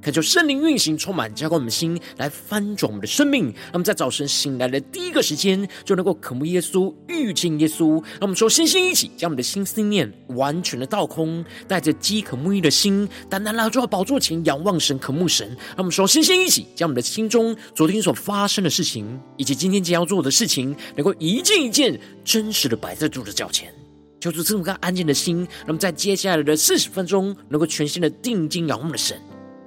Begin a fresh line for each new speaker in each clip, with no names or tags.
恳求圣灵运行，充满浇灌我们的心，来翻转我们的生命。让我们在早晨醒来的第一个时间，就能够渴慕耶稣、遇见耶稣。让我们说，星星一起，将我们的心思念完全的倒空，带着饥渴沐浴的心，单单来到宝座前仰望神、渴慕神。让我们说，星星一起，将我们的心中昨天所发生的事情，以及今天将要做的事情，能够一件一件真实的摆在主的脚前。求主赐我们安静的心，让我们在接下来的四十分钟，能够全心的定睛仰望的神。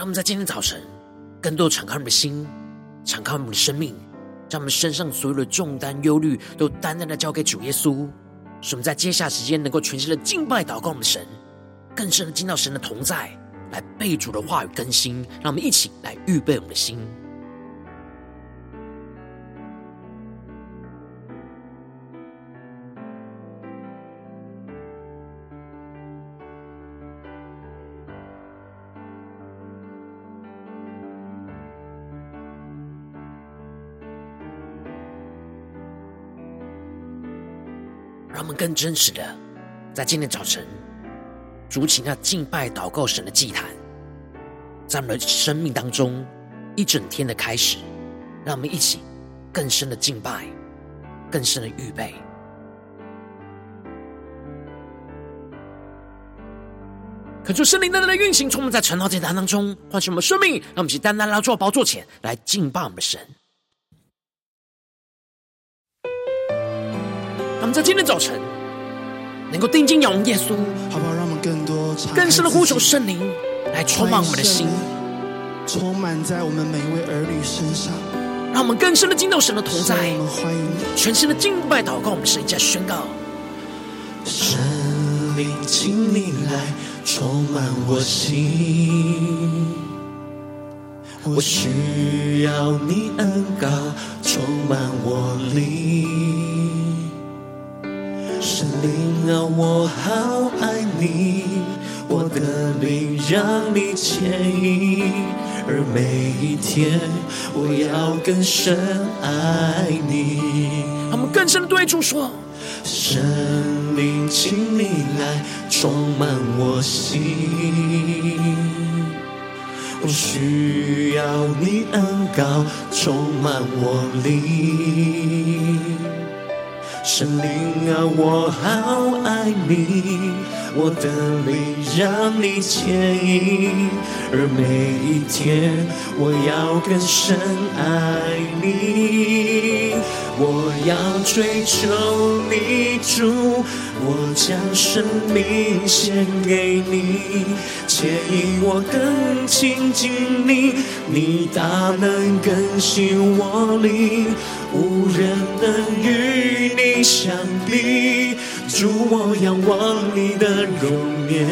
让我们在今天早晨，更多敞开我们的心，敞开我们的生命，将我们身上所有的重担、忧虑，都单单的交给主耶稣。使我们在接下时间，能够全新的敬拜、祷告我们的神，更深的进到神的同在，来备主的话语更新。让我们一起来预备我们的心。更真实的，在今天早晨，筑起那敬拜祷告神的祭坛，在我们的生命当中一整天的开始，让我们一起更深的敬拜，更深的预备。恳求圣灵单单的运行，充满在晨祷祭坛当中，唤醒我们生命，让我们一起单单来到宝座前来敬拜我们的神。那么在今天早晨能够定睛仰望耶稣，
好不好？让我们更多、
更深的呼求圣灵来充满我们的心，
充满在我们每一位儿女身上。
让我们更深的进到神的同在，
我们欢迎，
全新的敬拜祷告，我们神在宣告：
圣灵，请你来充满我心，我需要你恩膏充满我灵。圣灵啊，我好爱你，我的灵让你牵引，而每一天我要更深爱你。
我们更深的对主说：
神灵，请你来充满我心，我需要你恩膏充满我灵。神灵啊，我好爱你，我的灵让你牵引，而每一天我要更深爱你，我要追求你主，我将生命献给你，牵引我更亲近你，你大能更新我灵，无人能与你。相比，主，我仰望你的容颜，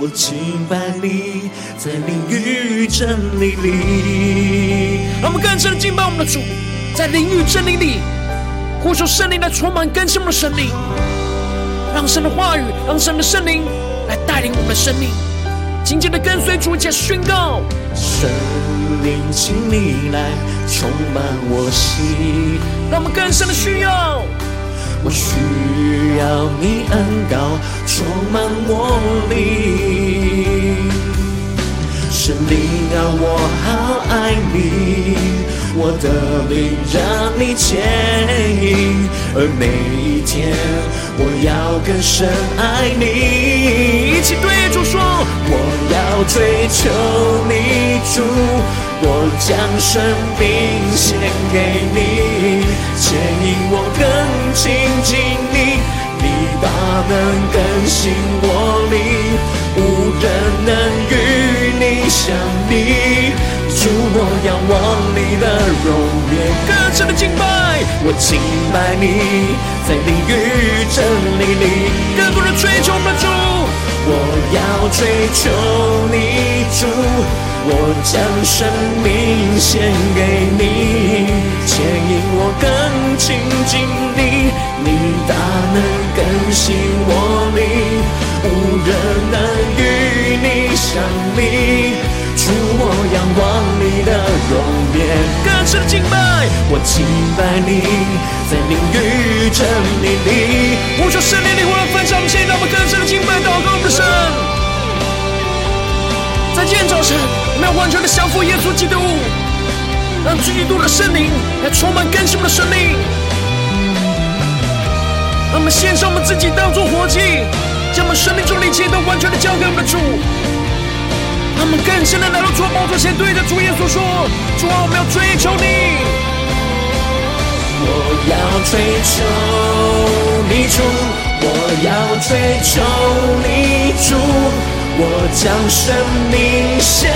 我敬拜你，在灵与真理里。
让我们更深的敬拜我们的主，在灵与真理里，呼求圣灵来充满更新我们的生命，让神的话语，让神的圣灵来带领我们的生命，紧紧的跟随主，一起宣告。
圣灵，请你来充满我心，
让我们更深的需要。
我需要你恩膏充满我灵，圣灵啊，我好爱你，我的灵让你牵引，而每一天我要更深爱你。
一起对主说，
我要追求你主，我将生命献给你，牵引我更亲近你，你大能更新我灵，无人能与你相比。主，我仰望你的容颜，
更深的敬拜，
我敬拜你，在灵与真理里，
更多人追求我们主，
我要追求你主，我将生命献给你，牵引我更亲近你，你大能更新我灵，无人能与你相比。主，我仰望你的容颜，
更深的敬拜，
我敬拜你，在灵与真理里。
我说圣灵，你我要分享，我们现在我们更深的敬拜，祷告我们的神。在今天早晨，我们要完全的降服耶稣基督，让基督的圣灵来充满更新我们的生命。让我们献上我们自己当作活祭，将我们生命中的一切都完全的交给我们的主。他们更深的来到主宝座前，对着主耶稣说：“主啊，我们要追求你，
我要追求你主，我要追求你主，我将生命献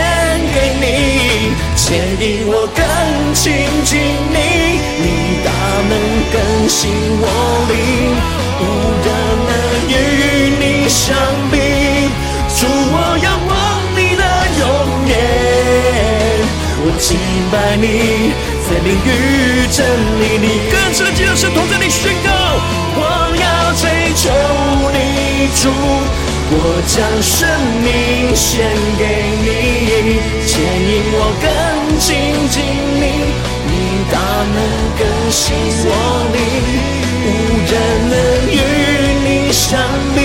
给你，牵引我更亲近你，你大能更新我灵，无人能与你相比，主我仰望你的永远。”我敬拜你，在灵与真理里，
更深的敬拜神同在你宣告，
我要追求你主，我将生命献给你，牵引我更亲近你，你大能更新我灵，无人能与你相比，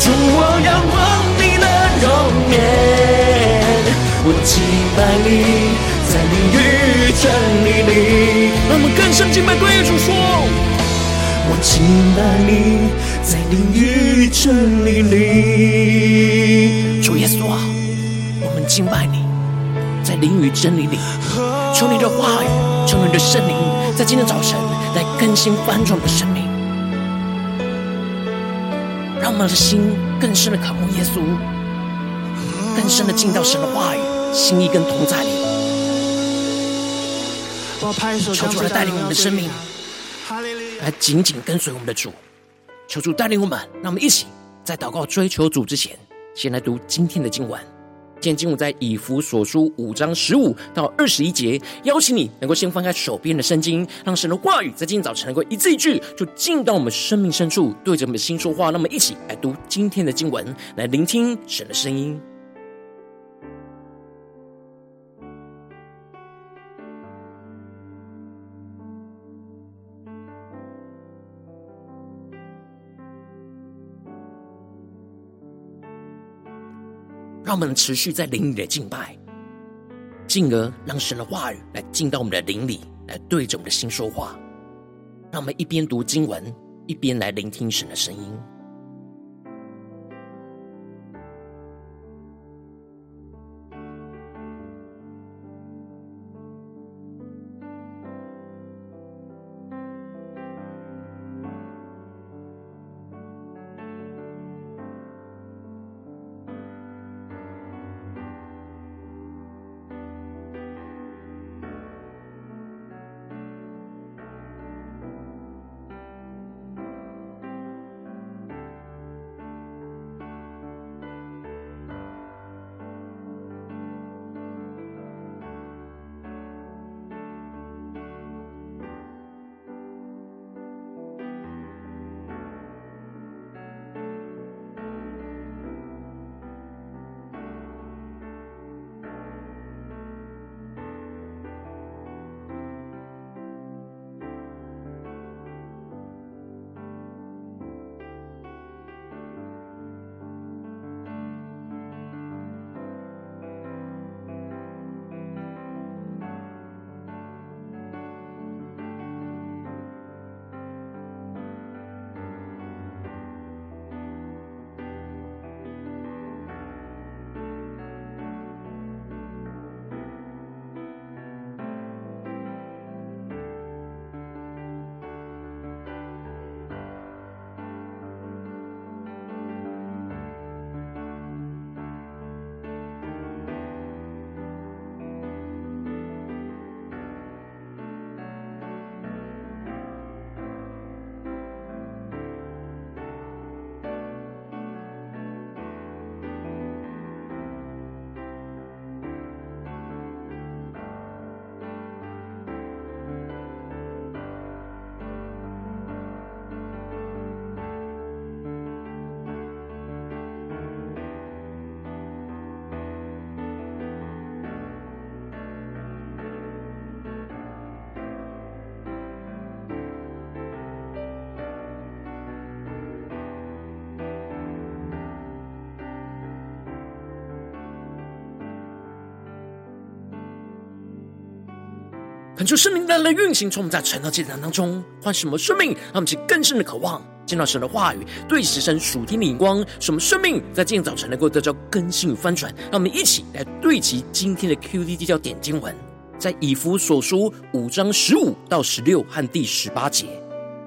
主我仰望你的容颜，我敬。拜你，在你与真理里，
让我们更深敬拜对主说：
我敬拜你，在灵与真理里。
主耶稣啊，我们敬拜你，在灵与真理里，求你的话语，求你的圣灵，在今天早晨来更新翻转我们的生命，让我们的心更深的渴慕耶稣，更深的进到神的话语。心意跟同在里，求主来带领我们的生命，来紧紧跟随我们的主。求主带领我们，让我们一起在祷告追求主之前，先来读今天的经文。今天经文在以弗所书五章十五到二十一节。邀请你能够先翻开手边的圣经，让神的话语在今天早晨能够一字一句，就进到我们生命深处，对着我们的心说话。那么，一起来读今天的经文，来聆听神的声音。让我们持续在灵里的敬拜，进而让神的话语来进到我们的灵里，来对着我们的心说话。让我们一边读经文，一边来聆听神的声音。恳求圣灵带来运行，从我们在晨祷祭坛当中唤醒我们生命，让我们去更深的渴望见到神的话语，对齐神属天的眼光，使我们生命在今天早晨能够得到更新与翻转。让我们一起来对齐今天的 QD 焦点经文，在以弗所书五章十五到十六和第十八节。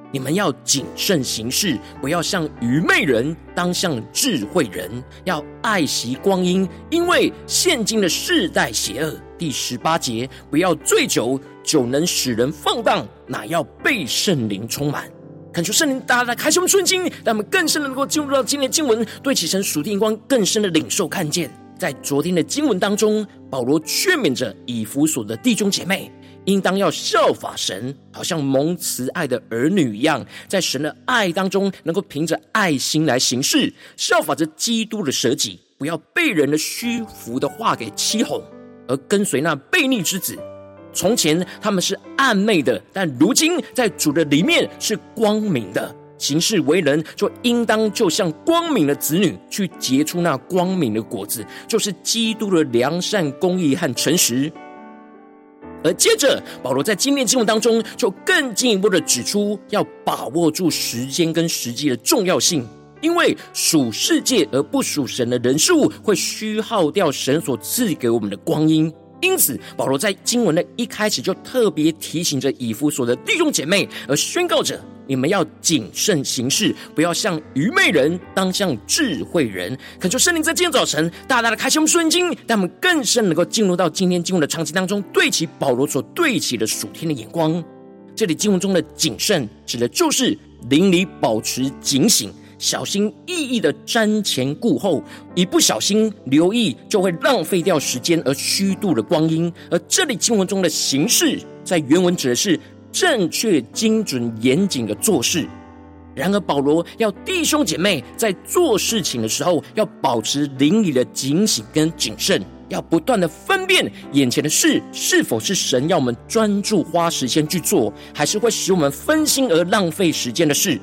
你们要谨慎行事，不要像愚昧人，当像智慧人，要爱惜光阴，因为现今的世代邪恶。第十八节，不要醉酒。酒能使人放荡，哪要被圣灵充满？恳求圣灵大大开启我们顺心，让我们更深的能够进入到今天的经文，对齐神属天光更深的领受看见。在昨天的经文当中，保罗劝勉着以弗所的弟兄姐妹，应当要效法神，好像蒙慈爱的儿女一样，在神的爱当中，能够凭着爱心来行事，效法着基督的舍己，不要被人的虚浮的话给欺哄，而跟随那悖逆之子。从前他们是暗昧的，但如今在主的里面是光明的。行事为人就应当就像光明的子女，去结出那光明的果子，就是基督的良善、公义和诚实。而接着，保罗在今天经文当中就更进一步的指出，要把握住时间跟时机的重要性，因为属世界而不属神的人事物，会虚耗掉神所赐给我们的光阴。因此，保罗在经文的一开始就特别提醒着以弗所的弟兄姐妹，而宣告着：你们要谨慎行事，不要像愚昧人，当像智慧人。恳求圣灵在今天早晨大大的开启我们顺经，让我们更深能够进入到今天经文的场景当中，对齐保罗所对齐的属天的眼光。这里经文中的谨慎，指的就是邻里保持警醒。小心翼翼的瞻前顾后，一不小心留意，就会浪费掉时间而虚度了光阴。而这里经文中的行事，在原文指的是正确、精准、严谨的做事。然而，保罗要弟兄姐妹在做事情的时候，要保持灵里的警醒跟谨慎，要不断的分辨眼前的事是否是神要我们专注花时间去做，还是会使我们分心而浪费时间的事。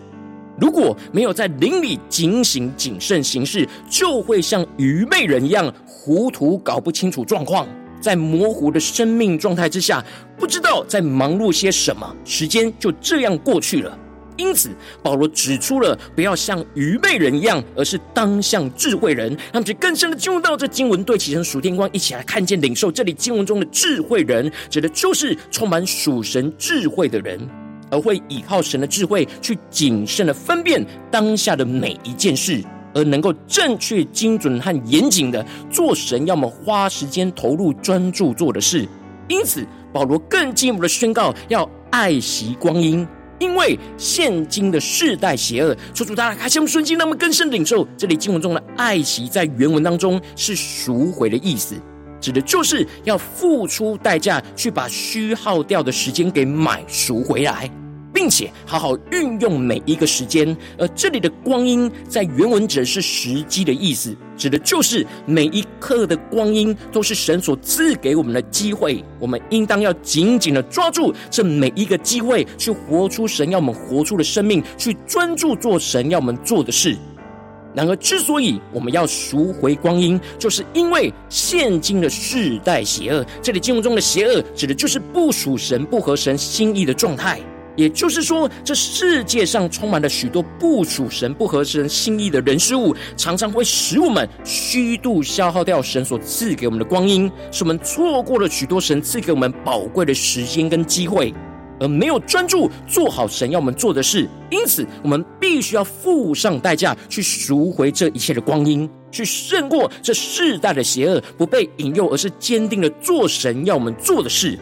如果没有在灵里警醒谨慎行事，就会像愚昧人一样糊涂，搞不清楚状况，在模糊的生命状态之下，不知道在忙碌些什么，时间就这样过去了。因此，保罗指出了不要像愚昧人一样，而是当像智慧人。让我们更深的进入到这经文，对齐神属天光，一起来看见领受这里经文中的智慧人，指的就是充满属神智慧的人。而会依靠神的智慧去谨慎的分辨当下的每一件事，而能够正确、精准和严谨的做神要么花时间投入专注做的事。因此，保罗更进一步的宣告要爱惜光阴，因为现今的世代邪恶。求主大家开启我们顺经，那么更深领受这里经文中的爱惜，在原文当中是赎回的意思，指的就是要付出代价去把虚耗掉的时间给买赎回来。并且好好运用每一个时间，而这里的光阴在原文指的是时机的意思，指的就是每一刻的光阴都是神所赐给我们的机会，我们应当要紧紧的抓住这每一个机会，去活出神要我们活出的生命，去专注做神要我们做的事。然而，之所以我们要赎回光阴，就是因为现今的世代邪恶。这里经文中的邪恶，指的就是不属神、不合神心意的状态。也就是说，这世界上充满了许多不属神、不合神心意的人事物，常常会使我们虚度、消耗掉神所赐给我们的光阴，使我们错过了许多神赐给我们宝贵的时间跟机会，而没有专注做好神要我们做的事。因此，我们必须要付上代价去赎回这一切的光阴，去胜过这世代的邪恶，不被引诱，而是坚定的做神要我们做的事。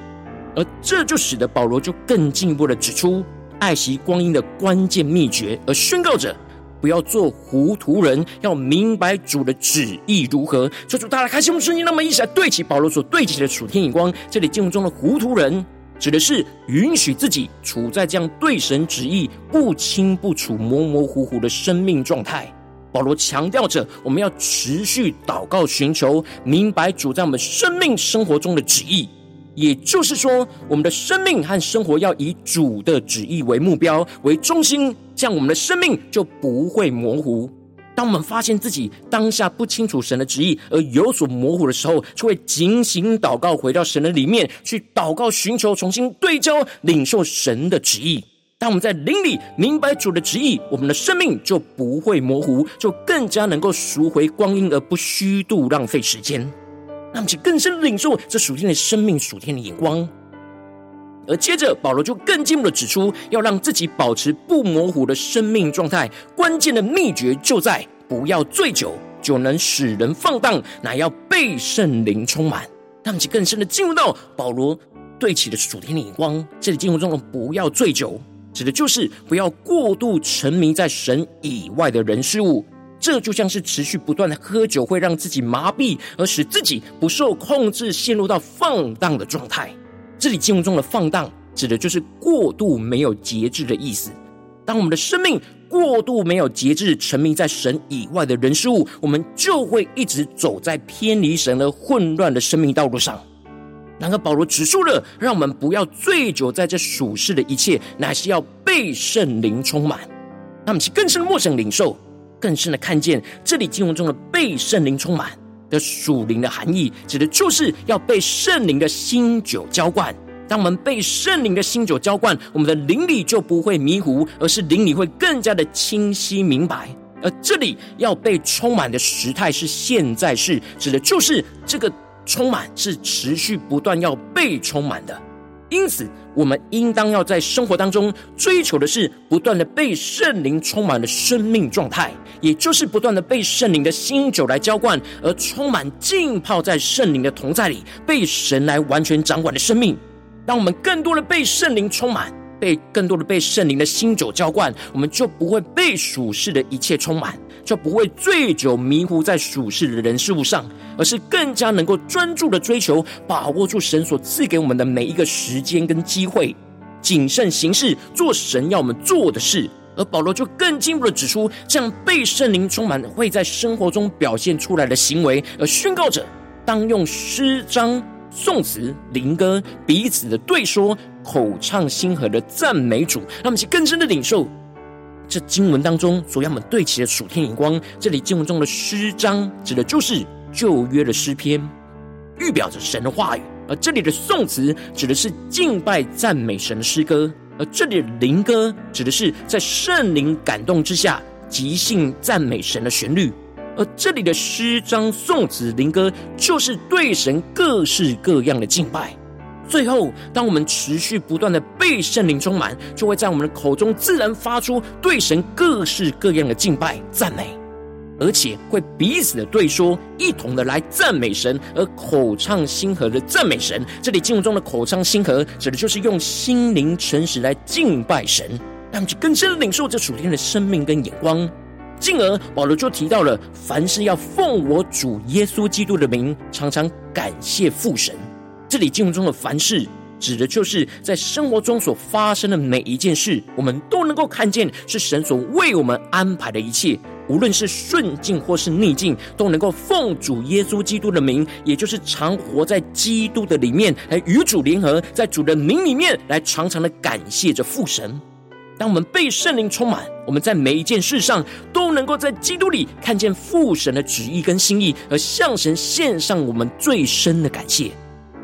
而这就使得保罗就更进一步的指出爱惜光阴的关键秘诀，而宣告着不要做糊涂人，要明白主的旨意如何。求主大家开心，我们瞬间那么一起来对齐保罗所对齐的楚天眼光。这里经文中的糊涂人，指的是允许自己处在这样对神旨意不清不楚、模模糊糊的生命状态。保罗强调着，我们要持续祷告，寻求明白主在我们生命生活中的旨意。也就是说，我们的生命和生活要以主的旨意为目标为中心，这样我们的生命就不会模糊。当我们发现自己当下不清楚神的旨意而有所模糊的时候，就会警醒祷告，回到神的里面去祷告，寻求重新对焦，领受神的旨意。当我们在灵里明白主的旨意，我们的生命就不会模糊，就更加能够赎回光阴，而不虚度浪费时间。那么，就更深领受这属天的生命、属天的眼光。而接着，保罗就更进一步的指出，要让自己保持不模糊的生命状态。关键的秘诀就在不要醉酒，酒能使人放荡，乃要被圣灵充满。让其更深的进入到保罗对齐的属天的眼光。这里进入中的“不要醉酒”，指的就是不要过度沉迷在神以外的人事物。这就像是持续不断的喝酒，会让自己麻痹，而使自己不受控制，陷入到放荡的状态。这里经文中的放荡，指的就是过度没有节制的意思。当我们的生命过度没有节制，沉迷在神以外的人事物，我们就会一直走在偏离神而混乱的生命道路上。然而，保罗指出了，让我们不要醉酒在这属世的一切，乃是要被圣灵充满。那么，其更深的默想领受，更深的看见这里经文中的被圣灵充满。的属灵的含义，指的就是要被圣灵的新酒浇灌。当我们被圣灵的新酒浇灌，我们的灵里就不会迷糊，而是灵里会更加的清晰明白。而这里要被充满的时态是现在式，指的就是这个充满是持续不断要被充满的。因此，我们应当要在生活当中追求的是不断的被圣灵充满了生命状态，也就是不断的被圣灵的新酒来浇灌，而充满浸泡在圣灵的同在里，被神来完全掌管的生命。当我们更多的被圣灵充满，被更多的被圣灵的新酒浇灌，我们就不会被属世的一切充满。就不会醉酒迷糊在属世的人事物上，而是更加能够专注的追求，把握住神所赐给我们的每一个时间跟机会，谨慎行事，做神要我们做的事。而保罗就更进一步的指出，这样被圣灵充满会在生活中表现出来的行为，而宣告着当用诗章、颂词、灵歌彼此的对说，口唱心和的赞美主，让我们去更深的领受。这经文当中所要我们对齐的属天眼光，这里经文中的诗章指的就是旧约的诗篇，预表着神的话语；而这里的颂词指的是敬拜赞美神的诗歌；而这里的灵歌指的是在圣灵感动之下即兴赞美神的旋律；而这里的诗章、颂词、灵歌就是对神各式各样的敬拜。最后，当我们持续不断的被圣灵充满，就会在我们的口中自然发出对神各式各样的敬拜赞美，而且会彼此的对说，一同的来赞美神，而口唱心和的赞美神。这里经文中的口唱心和，指的就是用心灵诚实来敬拜神，让去更深的领受这属天的生命跟眼光。进而，保罗就提到了，凡事要奉我主耶稣基督的名，常常感谢父神。这里经文中的凡事，指的就是在生活中所发生的每一件事，我们都能够看见是神所为我们安排的一切，无论是顺境或是逆境，都能够奉主耶稣基督的名，也就是常活在基督的里面，来与主联合，在主的名里面来常常的感谢着父神。当我们被圣灵充满，我们在每一件事上都能够在基督里看见父神的旨意跟心意，而向神献上我们最深的感谢。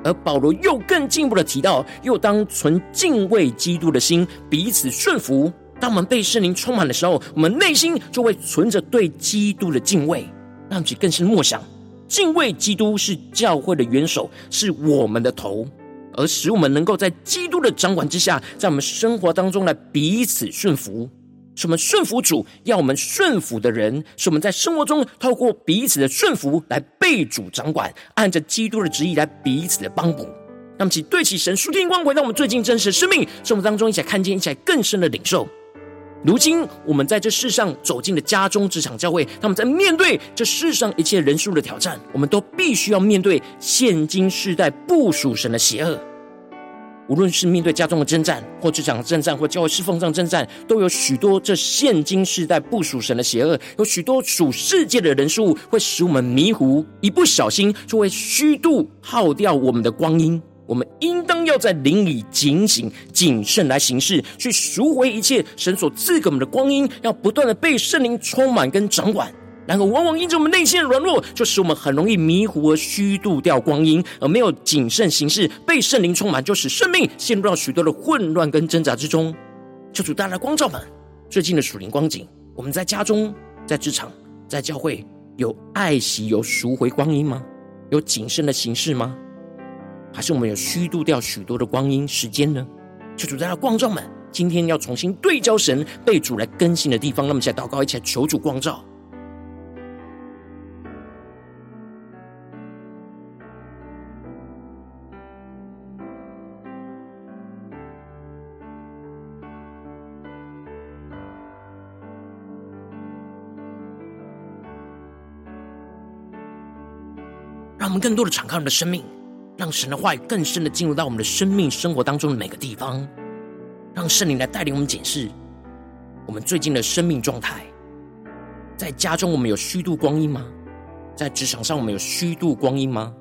而保罗又更进一步的提到，又当存敬畏基督的心，彼此顺服。当我们被圣灵充满的时候，我们内心就会存着对基督的敬畏，让其更深默想。敬畏基督是教会的元首，是我们的头，而使我们能够在基督的掌管之下，在我们生活当中来彼此顺服。是我们顺服主，要我们顺服的人，是我们在生活中透过彼此的顺服来被主掌管，按着基督的旨意来彼此的帮补。那么，请对起神属天光，回到我们最近真实的生命生活当中，一起来看见，一起来更深的领受。如今，我们在这世上走进了家中、职场、教会，他们在面对这世上一切人数的挑战，我们都必须要面对现今世代不属神的邪恶。无论是面对家中的征战，或职场征战，或教会侍奉上征战，都有许多这现今世代不属神的邪恶，有许多属世界的人事物会使我们迷糊，一不小心就会虚度耗掉我们的光阴。我们应当要在灵里警醒、谨慎来行事，去赎回一切神所赐给我们的光阴，要不断的被圣灵充满跟掌管，然而，往往因着我们内心的软弱，就使我们很容易迷糊而虚度掉光阴，而没有谨慎行事，被圣灵充满，就使生命陷入到许多的混乱跟挣扎之中。求主带来光照们，最近的属灵光景，我们在家中、在职场、在教会，有爱惜、有赎回光阴吗？有谨慎的行事吗？还是我们有虚度掉许多的光阴时间呢？求主带来光照们，今天要重新对焦神被主来更新的地方，那么，一起来祷告，一起来求主光照。更多的敞开我们的生命，让神的话语更深的进入到我们的生命生活当中的每个地方，让圣灵来带领我们检视我们最近的生命状态。在家中，我们有虚度光阴吗？在职场上，我们有虚度光阴吗？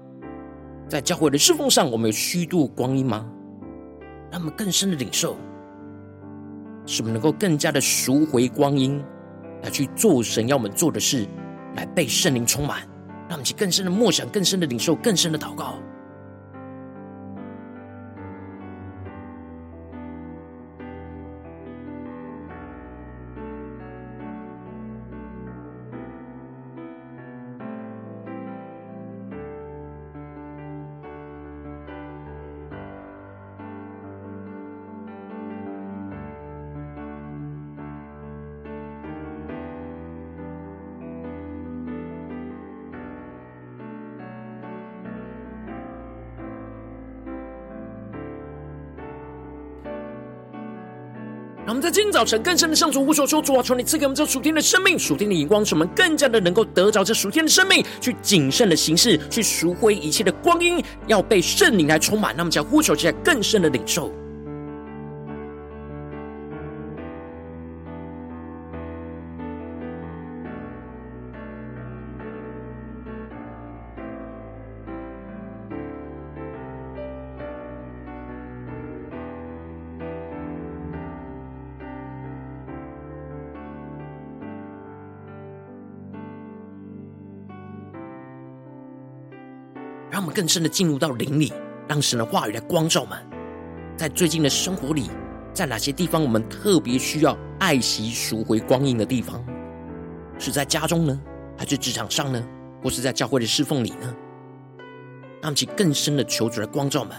在教会的侍奉上，我们有虚度光阴吗？让我们更深的领受，使我们能够更加的赎回光阴，来去做神要我们做的事，来被圣灵充满。让我们去更深的默想，更深的领受，更深的祷告。让我们在今天早晨更深的向主呼求，说主啊，求你赐给我们这属天的生命、属天的眼光，使我们更加的能够得着这属天的生命，去谨慎的行事，去赎回一切的光阴，要被圣灵来充满。那么，在呼求之下更深的领受。更深的进入到灵里，让神的话语来光照我们。在最近的生活里，在哪些地方我们特别需要爱惜、赎回光阴的地方？是在家中呢，还是职场上呢，或是在教会的侍奉里呢？让我们去更深的求主来光照我们，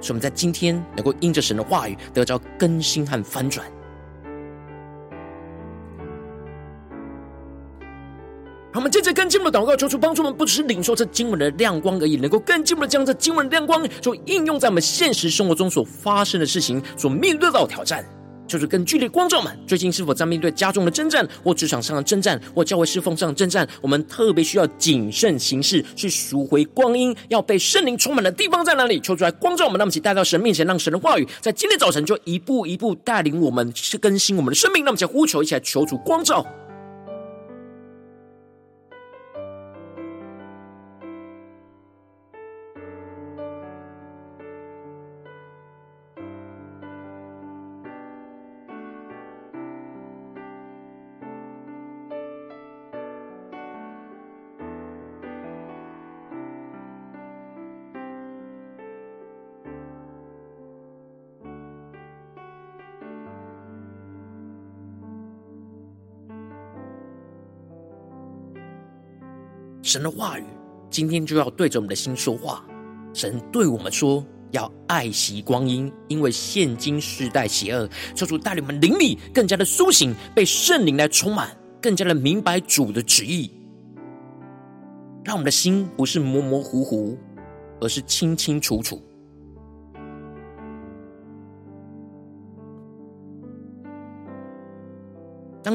使我们在今天能够因着神的话语得着更新和翻转。更进步的祷告，求主帮助我们，不只是领受这经文的亮光而已，能够更进一步的将这经文的亮光，就应用在我们现实生活中所发生的事情，所面对到的挑战。就是更剧烈光照们，最近是否在面对家中的征战，或职场上的征战，或教会侍奉上的征战？我们特别需要谨慎行事，去赎回光阴，要被圣灵充满的地方在哪里？求主来光照我们，那么，请带到神面前，让神的话语在今天早晨就一步一步带领我们，去更新我们的生命。那么，请呼求一起来，求主光照。神的话语今天就要对着我们的心说话。神对我们说，要爱惜光阴，因为现今世代邪恶。求主带领我们灵里更加的苏醒，被圣灵来充满，更加的明白主的旨意，让我们的心不是模模糊糊，而是清清楚楚。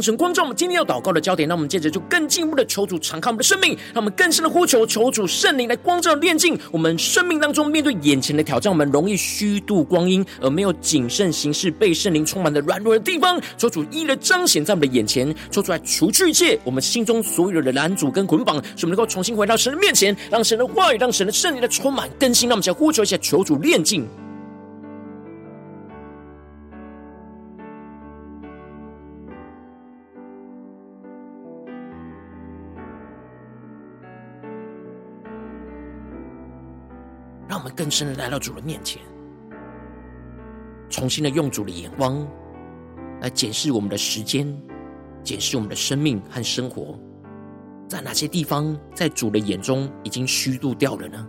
神光照我们今天要祷告的焦点，那我们接着就更进一步的求主敞开我们的生命，让我们更深的呼求，求主圣灵来光照炼净我们生命当中面对眼前的挑战，我们容易虚度光阴而没有谨慎行事，被圣灵充满的软弱的地方，求主一一的彰显在我们的眼前，求主来除去一切我们心中所有的拦阻跟捆绑，使我们能够重新回到神的面前，让神的话语，让神的圣灵来充满更新，让我们想呼求一下，求主炼净。深的来到主的面前，重新的用主的眼光来检视我们的时间，检视我们的生命和生活，在哪些地方在主的眼中已经虚度掉了呢？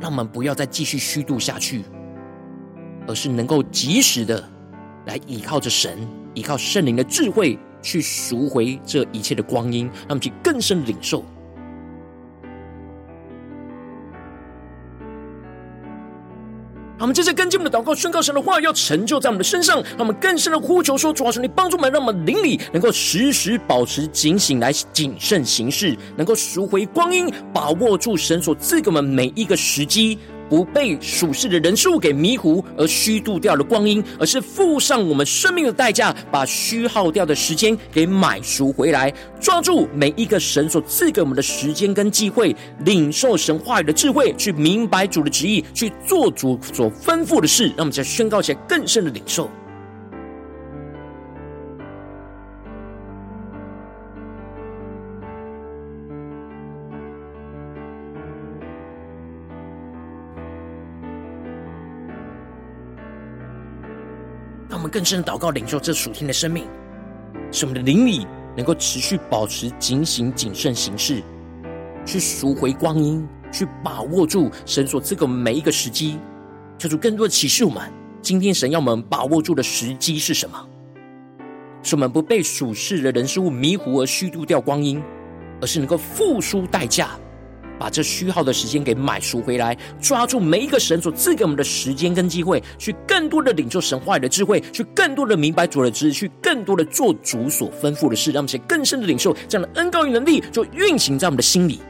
让我们不要再继续虚度下去，而是能够及时的来依靠着神，依靠圣灵的智慧，去赎回这一切的光阴，让我们去更深领受。我们接着跟进我们的祷告，宣告神的话要成就在我们的身上。让我们更深的呼求说：主啊，神你帮助我们，让我们灵里能够时时保持警醒，来谨慎行事，能够赎回光阴，把握住神所赐给我们每一个时机。不被属世的人数给迷糊而虚度掉了光阴，而是付上我们生命的代价，把虚耗掉的时间给买赎回来。抓住每一个神所赐给我们的时间跟机会，领受神话语的智慧，去明白主的旨意，去做主所吩咐的事。让我们再宣告起来更深的领受。更深的祷告，领受这属天的生命，使我们的灵里能够持续保持警醒、谨慎行事，去赎回光阴，去把握住神所赐给每一个时机。求主更多的启示我们，今天神要我们把握住的时机是什么？使我们不被属世的人事物迷糊而虚度掉光阴，而是能够付出代价。把这虚耗的时间给买赎回来，抓住每一个神所赐给我们的时间跟机会，去更多的领受神话语的智慧，去更多的明白主的旨意，去更多的做主所吩咐的事，让我们更深的领受这样的恩膏与能力，就运行在我们的心里。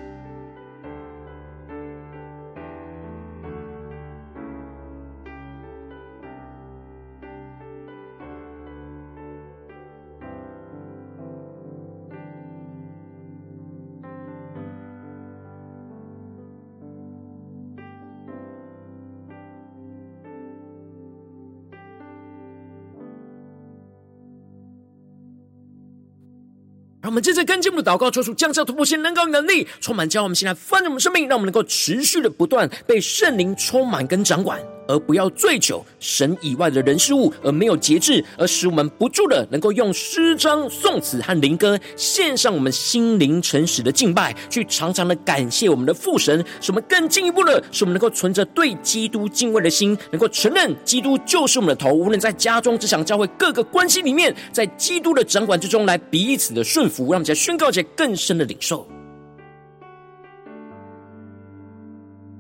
我们正在跟进我们的祷告，求主降下突破性、能高能力，充满教我们现在丰盛的生命，让我们能够持续的不断被圣灵充满跟掌管。而不要醉酒神以外的人事物，而没有节制，而使我们不住的能够用诗章、颂词和灵歌献上我们心灵诚实的敬拜，去常常的感谢我们的父神，使我们更进一步的，使我们能够存着对基督敬畏的心，能够承认基督就是我们的头。无论在家中、职场、教会各个关系里面，在基督的掌管之中，来彼此的顺服，让我们在宣告起更深的领受。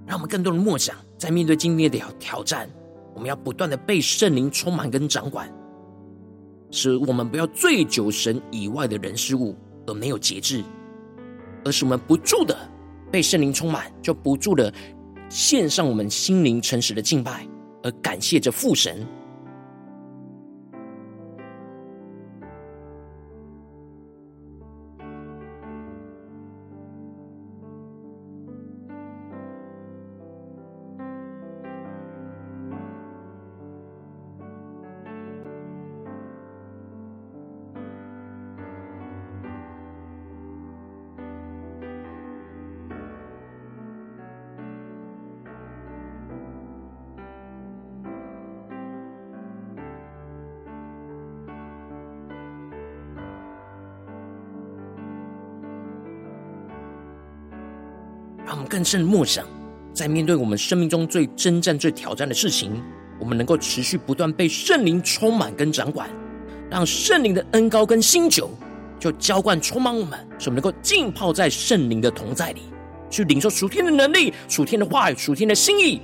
让我们更多的默想，在面对今天的挑战，我们要不断的被圣灵充满跟掌管，使我们不要醉酒神以外的人事物而没有节制，而是我们不住的被圣灵充满，就不住的献上我们心灵诚实的敬拜，而感谢着父神。让我们更深默想，在面对我们生命中最征战、最挑战的事情，我们能够持续不断被圣灵充满跟掌管，让圣灵的恩膏跟新酒就浇灌充满我们，使我们能够浸泡在圣灵的同在里，去领受属天的能力、属天的话语、属天的心意，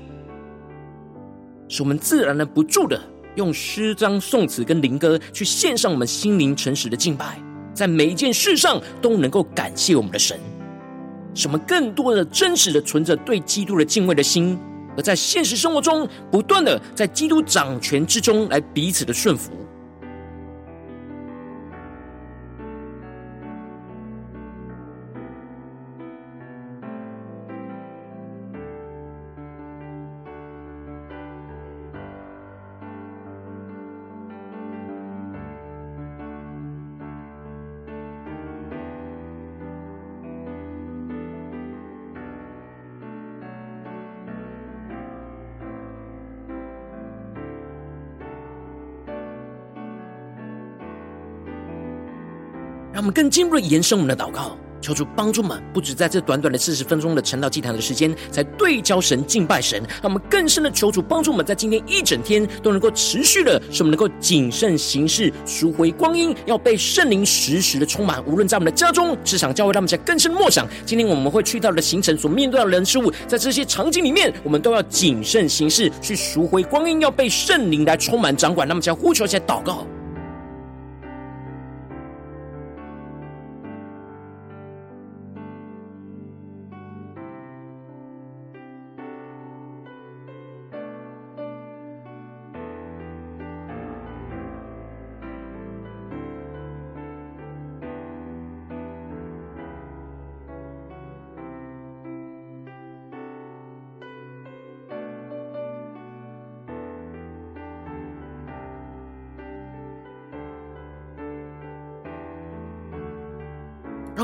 使我们自然的不住的用诗章、颂词跟灵歌去献上我们心灵诚实的敬拜，在每一件事上都能够感谢我们的神。什么更多的真实的存着对基督的敬畏的心，而在现实生活中不断的在基督掌权之中来彼此的顺服。让我们更进一步的延伸我们的祷告。求主帮助我们，不止在这短短的四十分钟的晨祷祭坛的时间，才对焦神、敬拜神，让我们更深的求主帮助我们，在今天一整天都能够持续的，使我们能够谨慎行事，赎回光阴，要被圣灵时时的充满。无论在我们的家中、职场、教会，让我们在更深的默想，今天我们会去到的行程所面对的人事物，在这些场景里面，我们都要谨慎行事，去赎回光阴，要被圣灵来充满掌管。那么，将呼求起来祷告。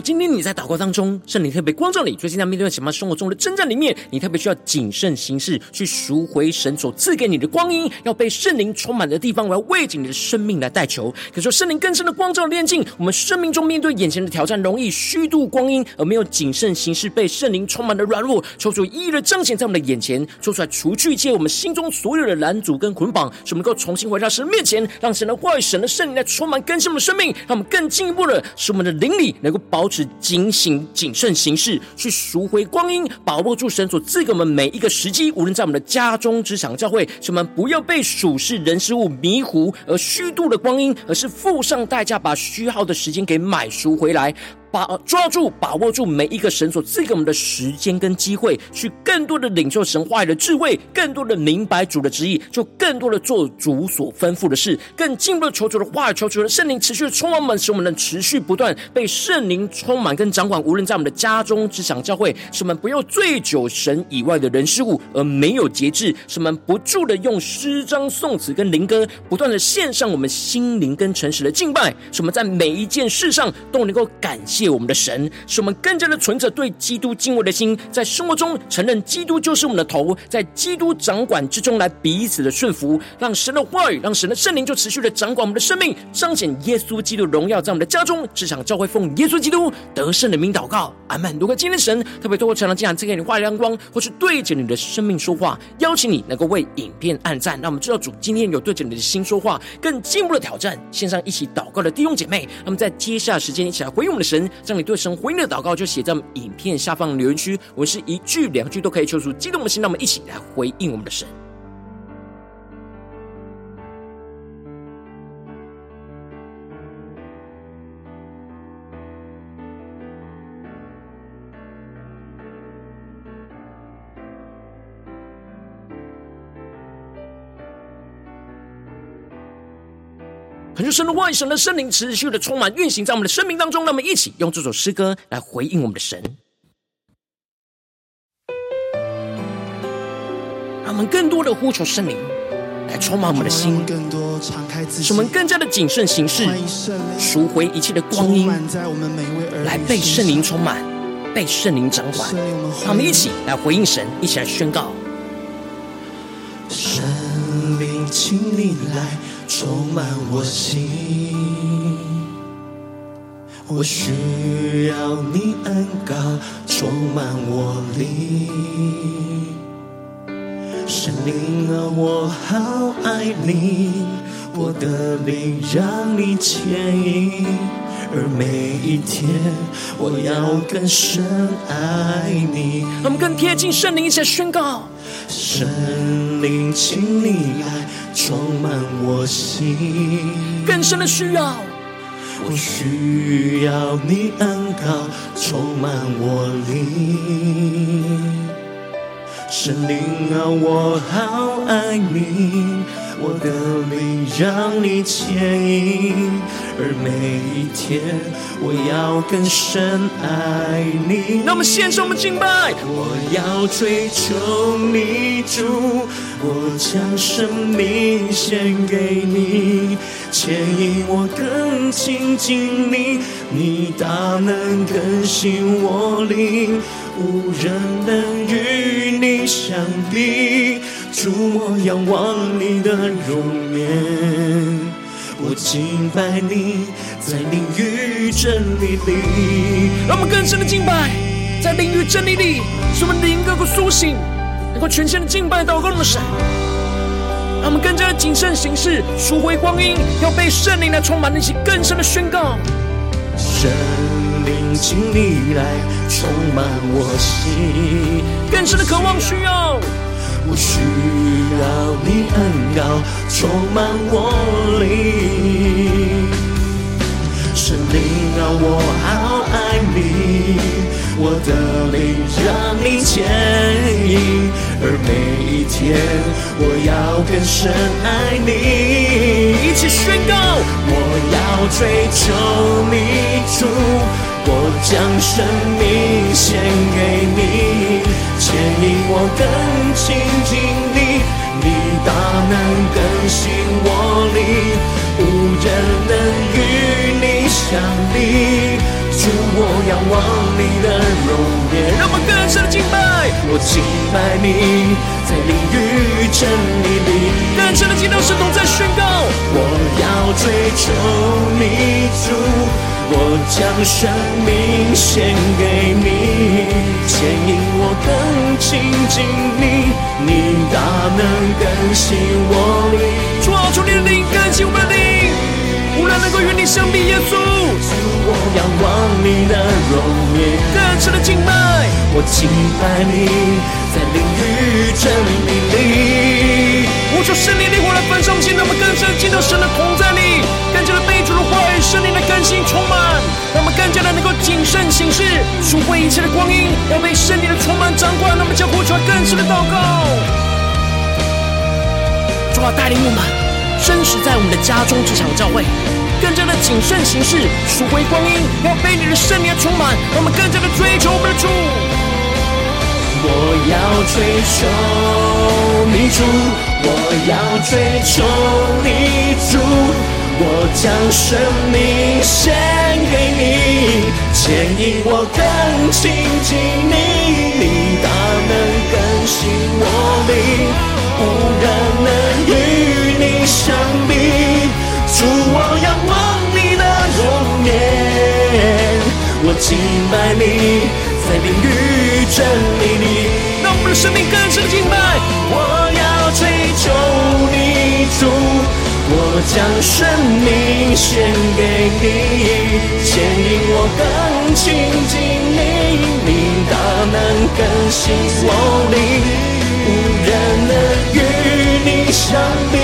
今天你在祷告当中，圣灵特别光照你，最近在面对什么生活中的征战里面，你特别需要谨慎行事，去赎回神所赐给你的光阴，要被圣灵充满的地方，我要为着你的生命来代求。可是说圣灵更深的光照炼净，我们生命中面对眼前的挑战，容易虚度光阴，而没有谨慎行事，被圣灵充满的软弱，求主一一的彰显在我们的眼前，说出来除去一切我们心中所有的拦阻跟捆绑，使我们能够重新回到神的面前，让神的话语、神的圣灵来充满更新我们的生命，让我们更进一步的使我们的灵里能够保。保持警醒、谨慎行事，去赎回光阴，把握住神所赐给我们每一个时机。无论在我们的家中、职场、教会，什么不要被属世人事物迷糊而虚度了光阴，而是付上代价，把虚耗的时间给买赎回来。把抓住、把握住每一个神所赐给我们的时间跟机会，去更多的领受神话语的智慧，更多的明白主的旨意，就更多的做主所吩咐的事，更进一步的求主的话语，求主的圣灵持续的充满我们，使我们能持续不断被圣灵充满跟掌管。无论在我们的家中、职场、教会，使我们不要醉酒神以外的人事物而没有节制，使我们不住的用诗章、颂词跟灵歌，不断的献上我们心灵跟诚实的敬拜，使我们在每一件事上都能够感谢。谢我们的神，使我们更加的存着对基督敬畏的心，在生活中承认基督就是我们的头，在基督掌管之中来彼此的顺服，让神的话语，让神的圣灵就持续的掌管我们的生命，彰显耶稣基督荣耀在我们的家中、职场、教会，奉耶稣基督得胜的名祷告，阿门。如果今天神特别透过晨祷祭坛赐给你话语亮光，或是对着你的生命说话，邀请你能够为影片按赞，让我们知道主今天有对着你的心说话，更进一步的挑战，线上一起祷告的弟兄姐妹，那么在接下来时间一起来回应我们的神。将你对神回应的祷告，就写在影片下方留言区。我是一句两句都可以求出激动的心，让我们一起来回应我们的神。恳求神的话语、神的圣灵持续的充满运行在我们的生命当中，让我们一起用这首诗歌来回应我们的神，让我们更多的呼求圣灵来充满我们的心，使我们更加的谨慎行事，赎回一切的光阴，来被圣灵充满，被圣灵掌管。让我们一起来回应神，一起来宣告。
请你来充满我心。我需要你恩膏充满我灵，神灵啊，我好爱你，我的灵让你牵引，而每一天我要更深爱你。
我们更贴近圣灵一起宣告：
圣灵，请你来充满我心，
更深的需要。
我需要你恩膏充满我灵，圣灵啊，我好爱你，我的灵让你牵引，而每一天我要更深爱你。
那我们献上我们敬拜，
我要追求你主，我将生命献给你。牵引我更亲近你，你大能更新我灵，无人能与你相比。主，我仰望你的容颜，我敬拜你，在灵与真理里。
让我们更深的敬拜，在灵与真理里，使我们灵能够苏醒，能够全心的敬拜祷告的神。让我们更加的谨慎行事，赎回光阴，要被圣灵来充满，一起更深的宣告。
圣灵，请你来充满我心，
更深的渴望需要，
我需要你恩膏充满我灵。神灵啊，我好爱你。我的灵让你牵引，而每一天我要更深爱你。
一起宣告，
我要追求你主，我将生命献给你，牵引我更亲近你，你大能更新我灵，无人能与你相比。主，我仰望你的容颜，
让我们更深的敬拜。
我敬拜你，在灵与真理里，
更深的敬拜圣同在宣告。
我要追求你主，我将生命献给你，牵引我更亲近你，你大能更新我灵。
主啊，求你的灵更新我们的灵，无人能够与你相比，耶稣。
我仰望你的容颜，
更深的敬拜。
我敬拜你，在灵与真理里。
我求圣灵的火来焚烧，让我们更深进到神的同在里，更加的、圣灵的更新充满，让我们更加的能够谨慎行事，赎回一切的光阴，要被圣灵的充满掌管。让我们将呼求更深的祷告，主啊，带领我们，真实在我们的家中职场教会。更加的谨慎行事，赎回光阴，要被你的圣灵充满，让我们更加的追求我们的主。
我要追求你主，我要追求你主，我将生命献给你，牵引我更亲近你，你大能更新我灵，无人能与你相比。主，我仰望你的容颜，我敬拜你，在灵与真理里，
让我们的生命更深的敬拜。
我要追求你主，我将生命献给你，牵引我更亲近你，你大能更新我灵，无人能与你相比。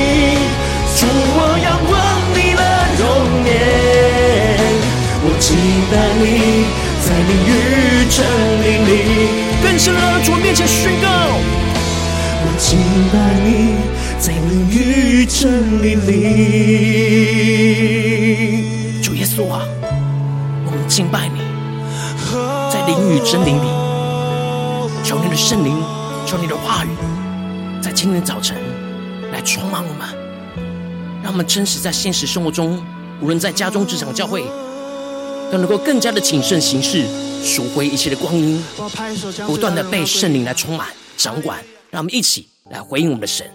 主，我仰望。我敬拜你，在灵与真理里，
更深的主面前宣告。
我敬拜你，在灵与真理里。
主耶稣啊，我们敬拜你，在灵与真理里，求你的圣灵，求你的话语，在今天早晨来充满我们，让我们真实在现实生活中。无论在家中、职场、教会，都能够更加的谨慎行事，赎回一切的光阴，不断的被圣灵来充满、掌管。让我们一起来回应我们的神。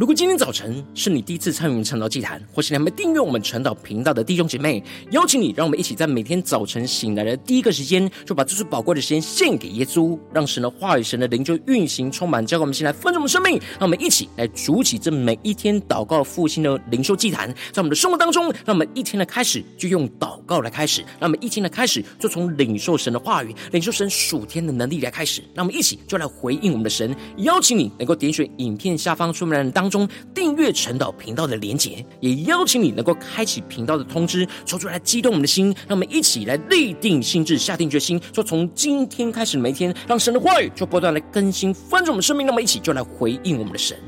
如果今天早晨是你第一次参与晨祷祭坛，或是你还没订阅我们晨祷频道的弟兄姐妹，邀请你，让我们一起在每天早晨醒来的第一个时间，就把这最宝贵的时间献给耶稣，让神的话语、神的灵就运行充满，交给我们现在丰盛的生命。让我们一起来筑起这每一天祷告复兴的灵修祭坛，在我们的生活当中，让我们一天的开始就用祷告来开始，让我们一天的开始就从领受神的话语、领受神属天的能力来开始。让我们一起就来回应我们的神，邀请你能够点选影片下方说明栏当中订阅陈导频道的连结，也邀请你能够开启频道的通知，说出来激动我们的心，让我们一起来立定心智，下定决心，说从今天开始每一天，让神的话语就不断来更新翻转我们生命，那么一起就来回应我们的神。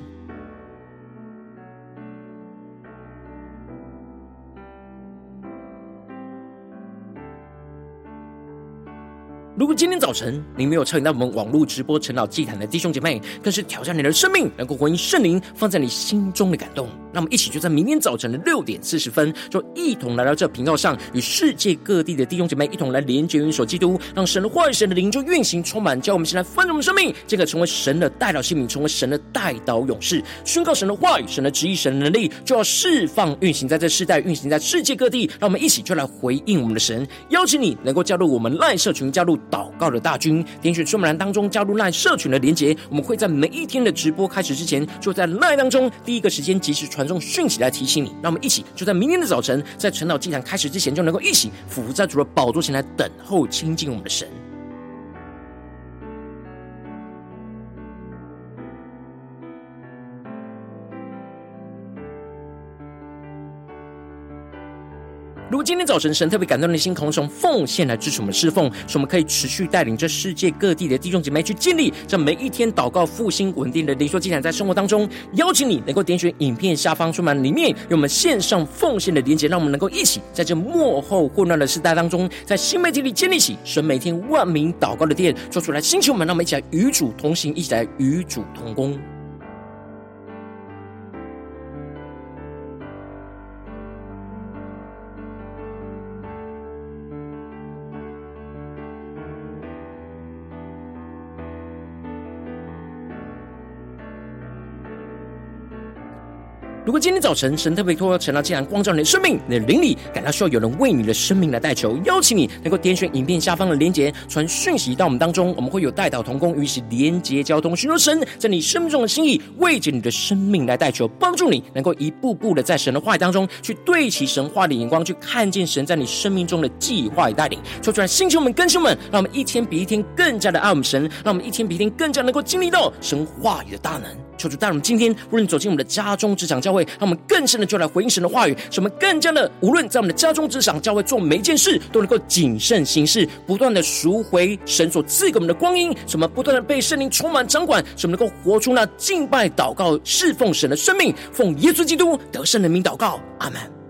如果今天早晨你没有参与到我们网络直播晨祷祭坛的弟兄姐妹，更是挑战你的生命，能够回应圣灵放在你心中的感动。那么，一起就在明天早晨的六点四十分，就一同来到这频道上，与世界各地的弟兄姐妹一同来连接、运手基督，让神的话语、神的灵就运行充满，叫我们现在翻转我们生命，这个成为神的代表性命，成为神的代祷勇士，宣告神的话语、神的旨意、神的能力，就要释放、运行在这世代，运行在世界各地。让我们一起就来回应我们的神，邀请你能够加入我们赖社群，加入。祷告的大军，点选说明栏当中加入赖社群的连结，我们会在每一天的直播开始之前，就在赖当中第一个时间及时传送讯息来提醒你。让我们一起就在明天的早晨，在晨祷祭坛开始之前，就能够一起伏在主的宝座前来等候亲近我们的神。如果今天早晨神特别感动的心，可以从奉献来支持我们侍奉，使我们可以持续带领这世界各地的弟兄姐妹去建立这每一天祷告复兴稳定的灵修祭坛，在生活当中，邀请你能够点选影片下方说明里面有我们线上奉献的连结，让我们能够一起在这幕后混乱的时代当中，在新媒体里建立起神每天万名祷告的殿，做出来星球们，让我们一起来与主同行，一起来与主同工。如果今天早晨神特别透过晨祷祭坛光照你的生命，你的灵里感到需要有人为你的生命来代求，邀请你能够点选影片下方的连结，传讯息到我们当中，我们会有代祷同工与其连结交通，寻求神在你生命中的心意，为着你的生命来代求，帮助你能够一步步的在神的话语当中去对齐神话的眼光，去看见神在你生命中的计划与带领。说出来，星球们、更新们，让我们一天比一天更加的爱我们神，让我们一天比一天更加能够经历到神话语的大能。求主带我们今天，无论走进我们的家中、职场、教会，让我们更深的就来回应神的话语，使我们更加的，无论在我们的家中、之上、教会做每一件事，都能够谨慎行事，不断的赎回神所赐给我们的光阴，什么不断的被圣灵充满掌管，什么能够活出那敬拜、祷告、侍奉神的生命。奉耶稣基督得胜的名祷告，阿门。